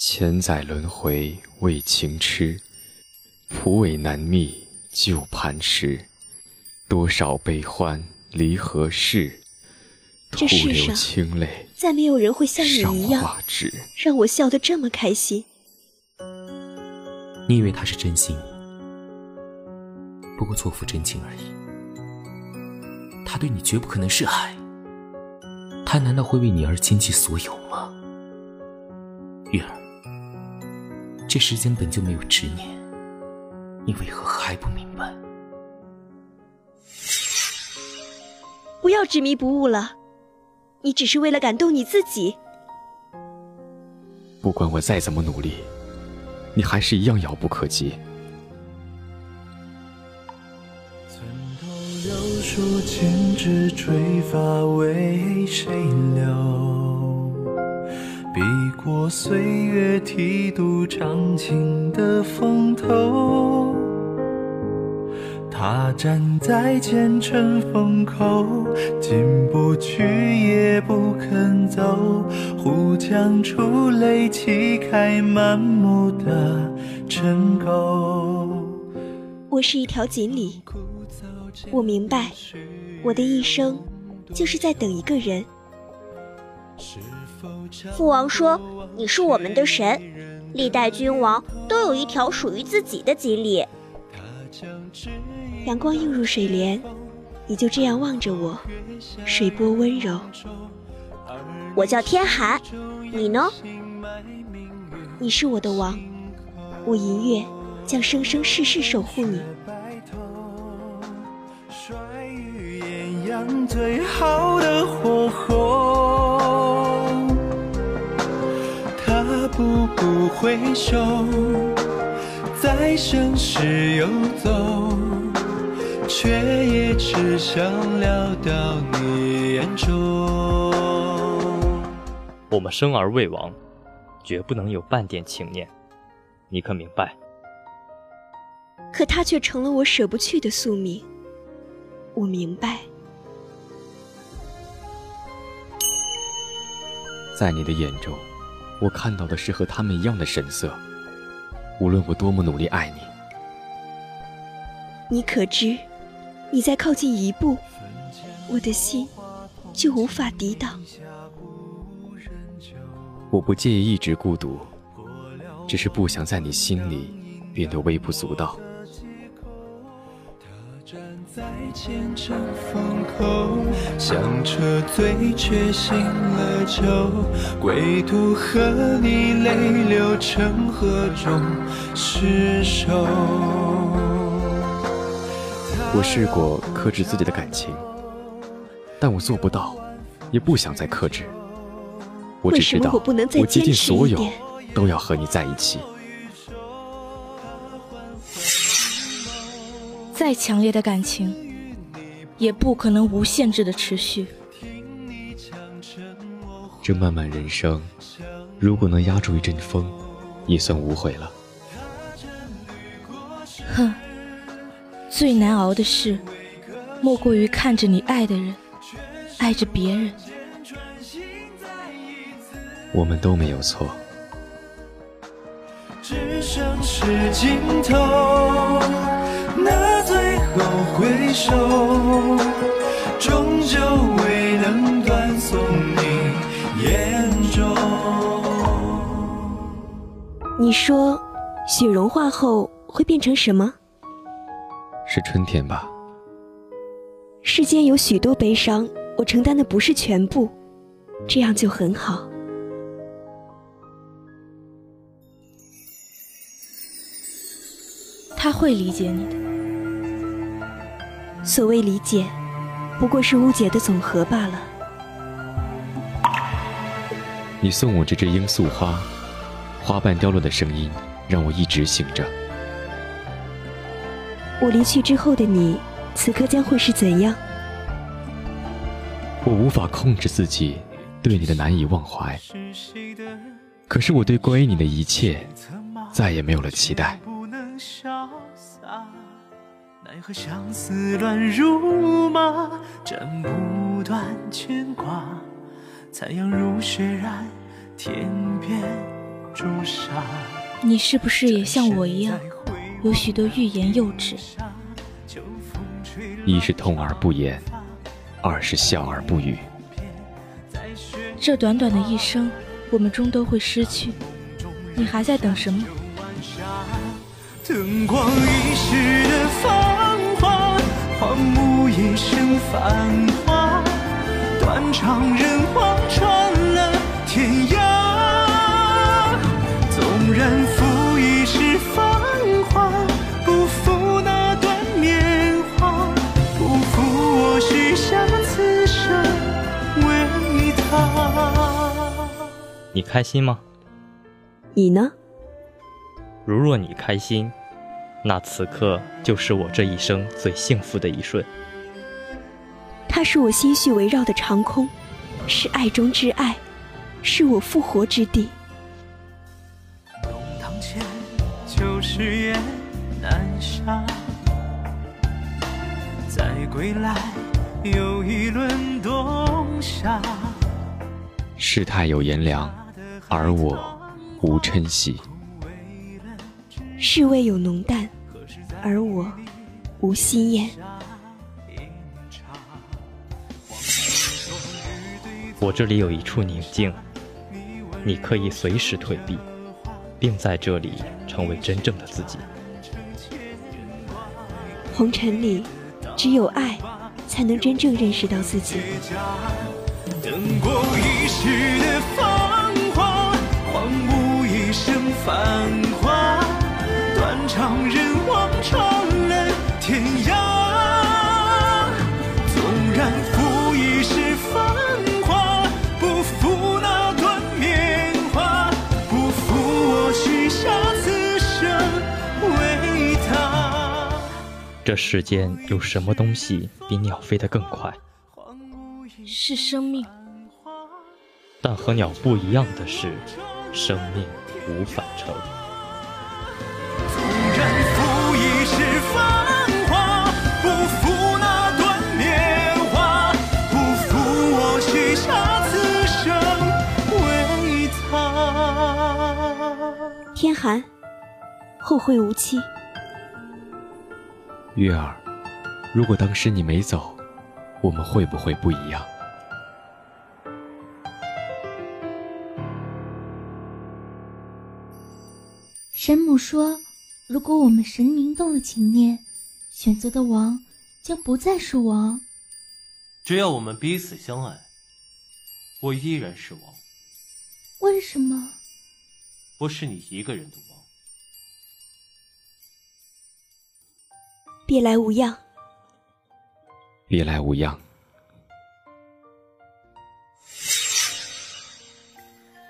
千载轮回为情痴，蒲苇难觅旧磐石。多少悲欢离合事，徒留清泪。再没有人会像你一样，让我笑得这么开心。你以为他是真心，不过错付真情而已。他对你绝不可能是爱，他难道会为你而倾其所有吗？月儿，这世间本就没有执念，你为何还不明白？不要执迷不悟了，你只是为了感动你自己。不管我再怎么努力，你还是一样遥不可及。垂发为谁留？笔过岁月，剃度长情的风头。他站在前尘风口，进不去也不肯走，忽将出泪，泣开满目的尘垢。我是一条锦鲤。我明白，我的一生就是在等一个人。父王说：“你是我们的神，历代君王都有一条属于自己的锦鲤。”阳光映入水帘，你就这样望着我，水波温柔。我叫天寒，你呢？你是我的王，我银月将生生世世守护你。最好的火候，回首，在生世游走，却也只想聊到你眼中。我们生而为王，绝不能有半点情念，你可明白？可他却成了我舍不去的宿命。我明白。在你的眼中，我看到的是和他们一样的神色。无论我多么努力爱你，你可知，你再靠近一步，我的心就无法抵挡。我不介意一直孤独，只是不想在你心里变得微不足道。在前尘风口，想撤醉却醒了酒，归途和你泪流成河中失守。我试过克制自己的感情，但我做不到，也不想再克制。我只知道，我竭尽所有，都要和你在一起。再强烈的感情，也不可能无限制的持续。这漫漫人生，如果能压住一阵风，也算无悔了。哼，最难熬的事，莫过于看着你爱的人，爱着别人。我们都没有错。只剩是尽头。回首，终究未能断送你眼中。你说，雪融化后会变成什么？是春天吧。世间有许多悲伤，我承担的不是全部，这样就很好。他会理解你的。所谓理解，不过是误解的总和罢了。你送我这只罂粟花，花瓣凋落的声音让我一直醒着。我离去之后的你，此刻将会是怎样？我无法控制自己对你的难以忘怀，可是我对关于你的一切，再也没有了期待。奈何相思乱如麻，斩不断牵挂。残阳如血染天边朱砂你是不是也像我一样，有许多欲言又止？一是痛而不言，二是笑而不语。这短短的一生，我们终都会失去，你还在等什么？灯光一时的繁华，荒芜一生繁华，断肠人望穿了天涯。纵然负一世繁华，不负那段年华，不负我许下此生为他。你开心吗？你呢？如若你开心，那此刻就是我这一生最幸福的一瞬。它是我心绪围绕的长空，是爱中之爱，是我复活之地。堂前旧誓言难下，再归来又一轮冬夏。世态有炎凉，而我无嗔喜。世味有浓淡，而我无心厌。我这里有一处宁静，你可以随时退避，并在这里成为真正的自己。红尘里，只有爱，才能真正认识到自己。等过一世的繁华，荒芜一生繁华，断肠人这世间有什么东西比鸟飞得更快？是生命。但和鸟不一样的是，生命无返程。纵然负一世繁华，不负那段年华，不负我许下此生为他。天寒，后会无期。月儿，如果当时你没走，我们会不会不一样？神母说：“如果我们神明动了情念，选择的王将不再是王。只要我们彼此相爱，我依然是王。为什么？我是你一个人的王。别来无恙，别来无恙。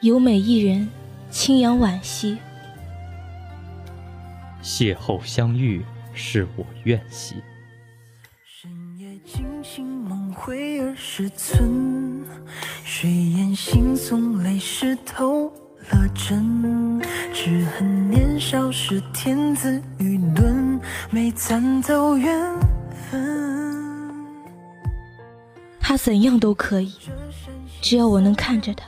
有美一人，清扬惋惜。邂逅相遇，是我愿兮。深夜惊醒梦回儿时村，睡眼惺忪泪湿透了枕。只恨年少时天资愚钝，没参透缘分。他怎样都可以，只要我能看着他，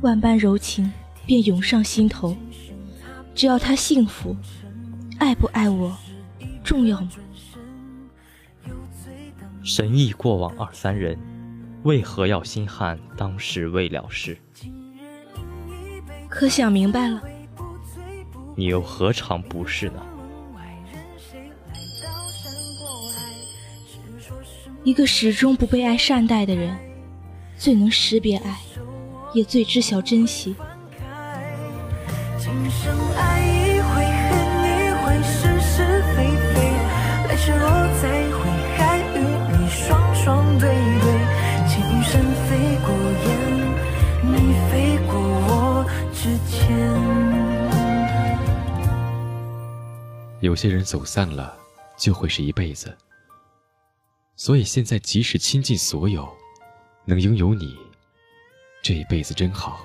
万般柔情便涌上心头。只要他幸福。爱不爱我，重要吗？神意过往二三人，为何要心寒？当时未了事，可想明白了。你又何尝不是呢？一个始终不被爱善待的人，最能识别爱，也最知晓珍惜。今生爱一回，恨一回，是是非非，来世若再会，还与你双双对对。情深飞过眼，你飞过我之间。有些人走散了，就会是一辈子。所以现在，即使倾尽所有，能拥有你，这一辈子真好。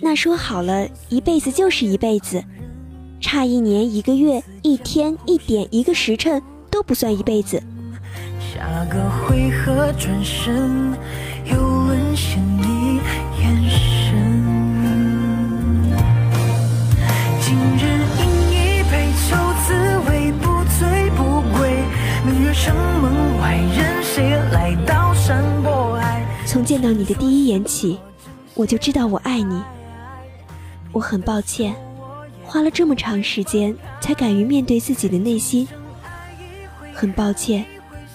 那说好了，一辈子就是一辈子，差一年、一个月、一天、一点、一个时辰都不算一辈子。下个回合转身，又沦陷城门外，任谁来到山过海。从见到你的第一眼起，我就知道我爱你。我很抱歉，花了这么长时间才敢于面对自己的内心。很抱歉，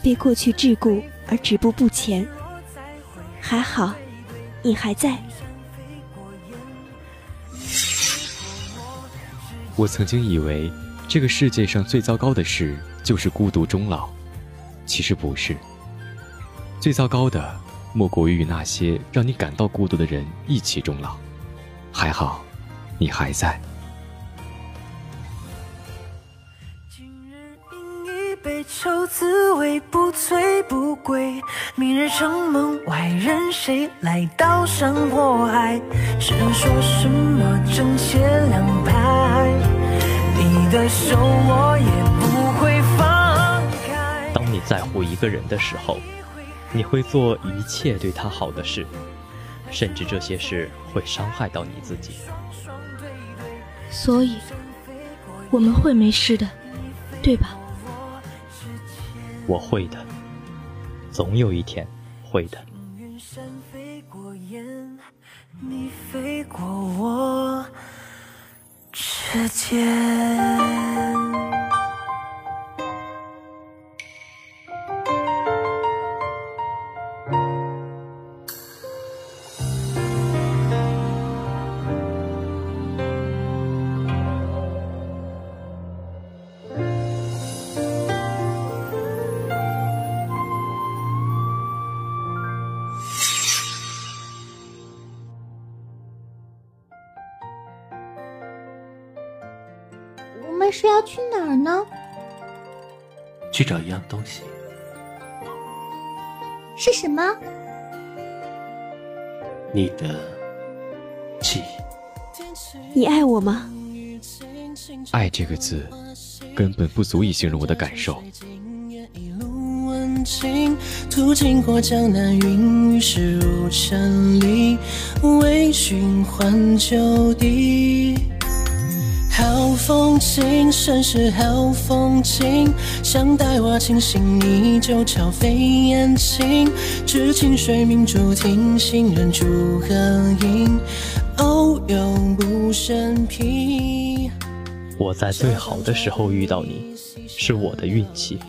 被过去桎梏而止步不前。还好，你还在。我曾经以为，这个世界上最糟糕的事就是孤独终老。其实不是。最糟糕的，莫过于与那些让你感到孤独的人一起终老。还好，你还在。今日饮一杯愁滋味不醉不归，明日城门外人谁来刀山火海？只能说什么正邪两派，你的手我也不。当你在乎一个人的时候，你会做一切对他好的事，甚至这些事会伤害到你自己。所以，我们会没事的，对吧？我会的，总有一天会的。你飞过我指尖。是要去哪儿呢？去找一样东西。是什么？你的记忆。你爱我吗？爱这个字，根本不足以形容我的感受。途经过江南云雨，里，为寻欢旧地。好风景，盛世好风景，想带我清醒，你就悄飞燕青。知青水明珠听，行人逐合影，偶永不生僻。我在最好的时候遇到你，是我的运气。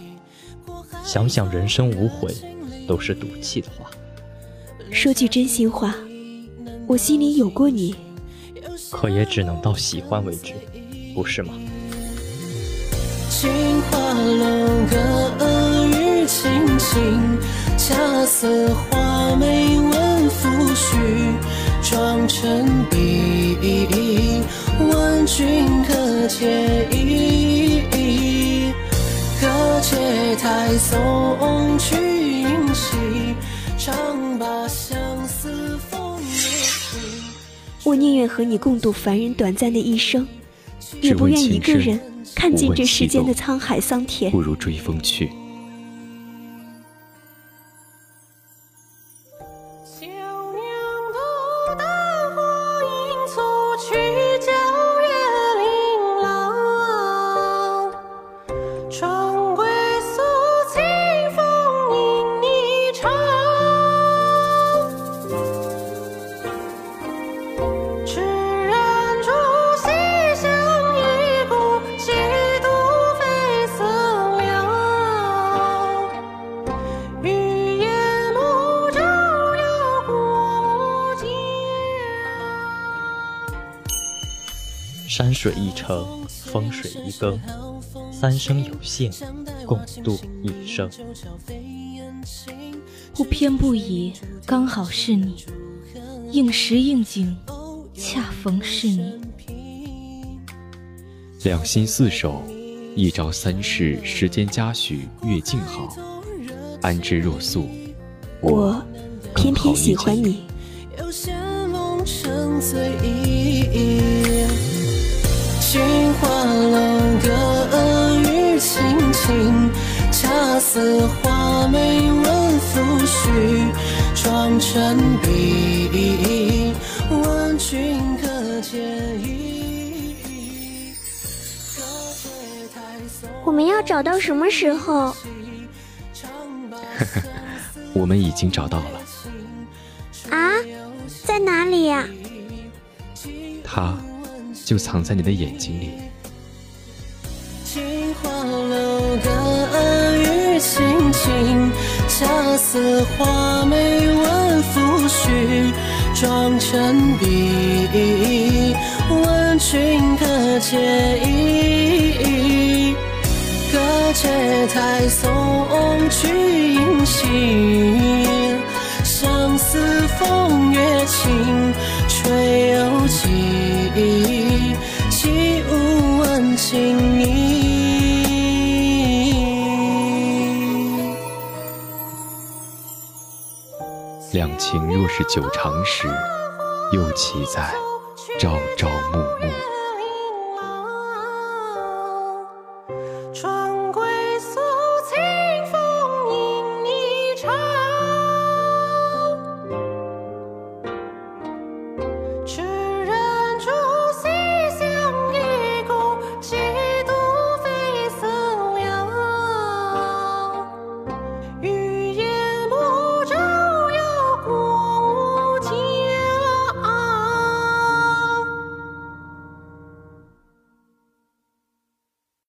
想想人生无悔，都是赌气的话。说句真心话，我心里有过你，可也只能到喜欢为止。不是吗？青花楼歌语轻轻，恰似画眉问夫婿，妆成笔，问君可解意？可解太松曲音起，唱罢相思风月情。我宁愿和你共度凡人短暂的一生。也不愿一个人看尽这世间的沧海桑田。不如追风去。山水一程，风水一更，三生有幸，共度一生。不偏不倚，刚好是你；应时应景，恰逢是你。两心似手，一朝三世，时间嘉许，月静好，安之若素。我偏偏喜欢你。杏花楼歌语轻轻，恰似画眉问夫婿，妆成笔，问君可解意？我们要找到什么时候？呵呵，我们已经找到了。就藏在你的眼睛里。青花楼歌雨轻轻，恰似画眉问抚须，妆成笔，问君可解意？可解太松曲音行，相思风月情，吹又，起请你。两情若是久长时，又岂在朝朝暮暮。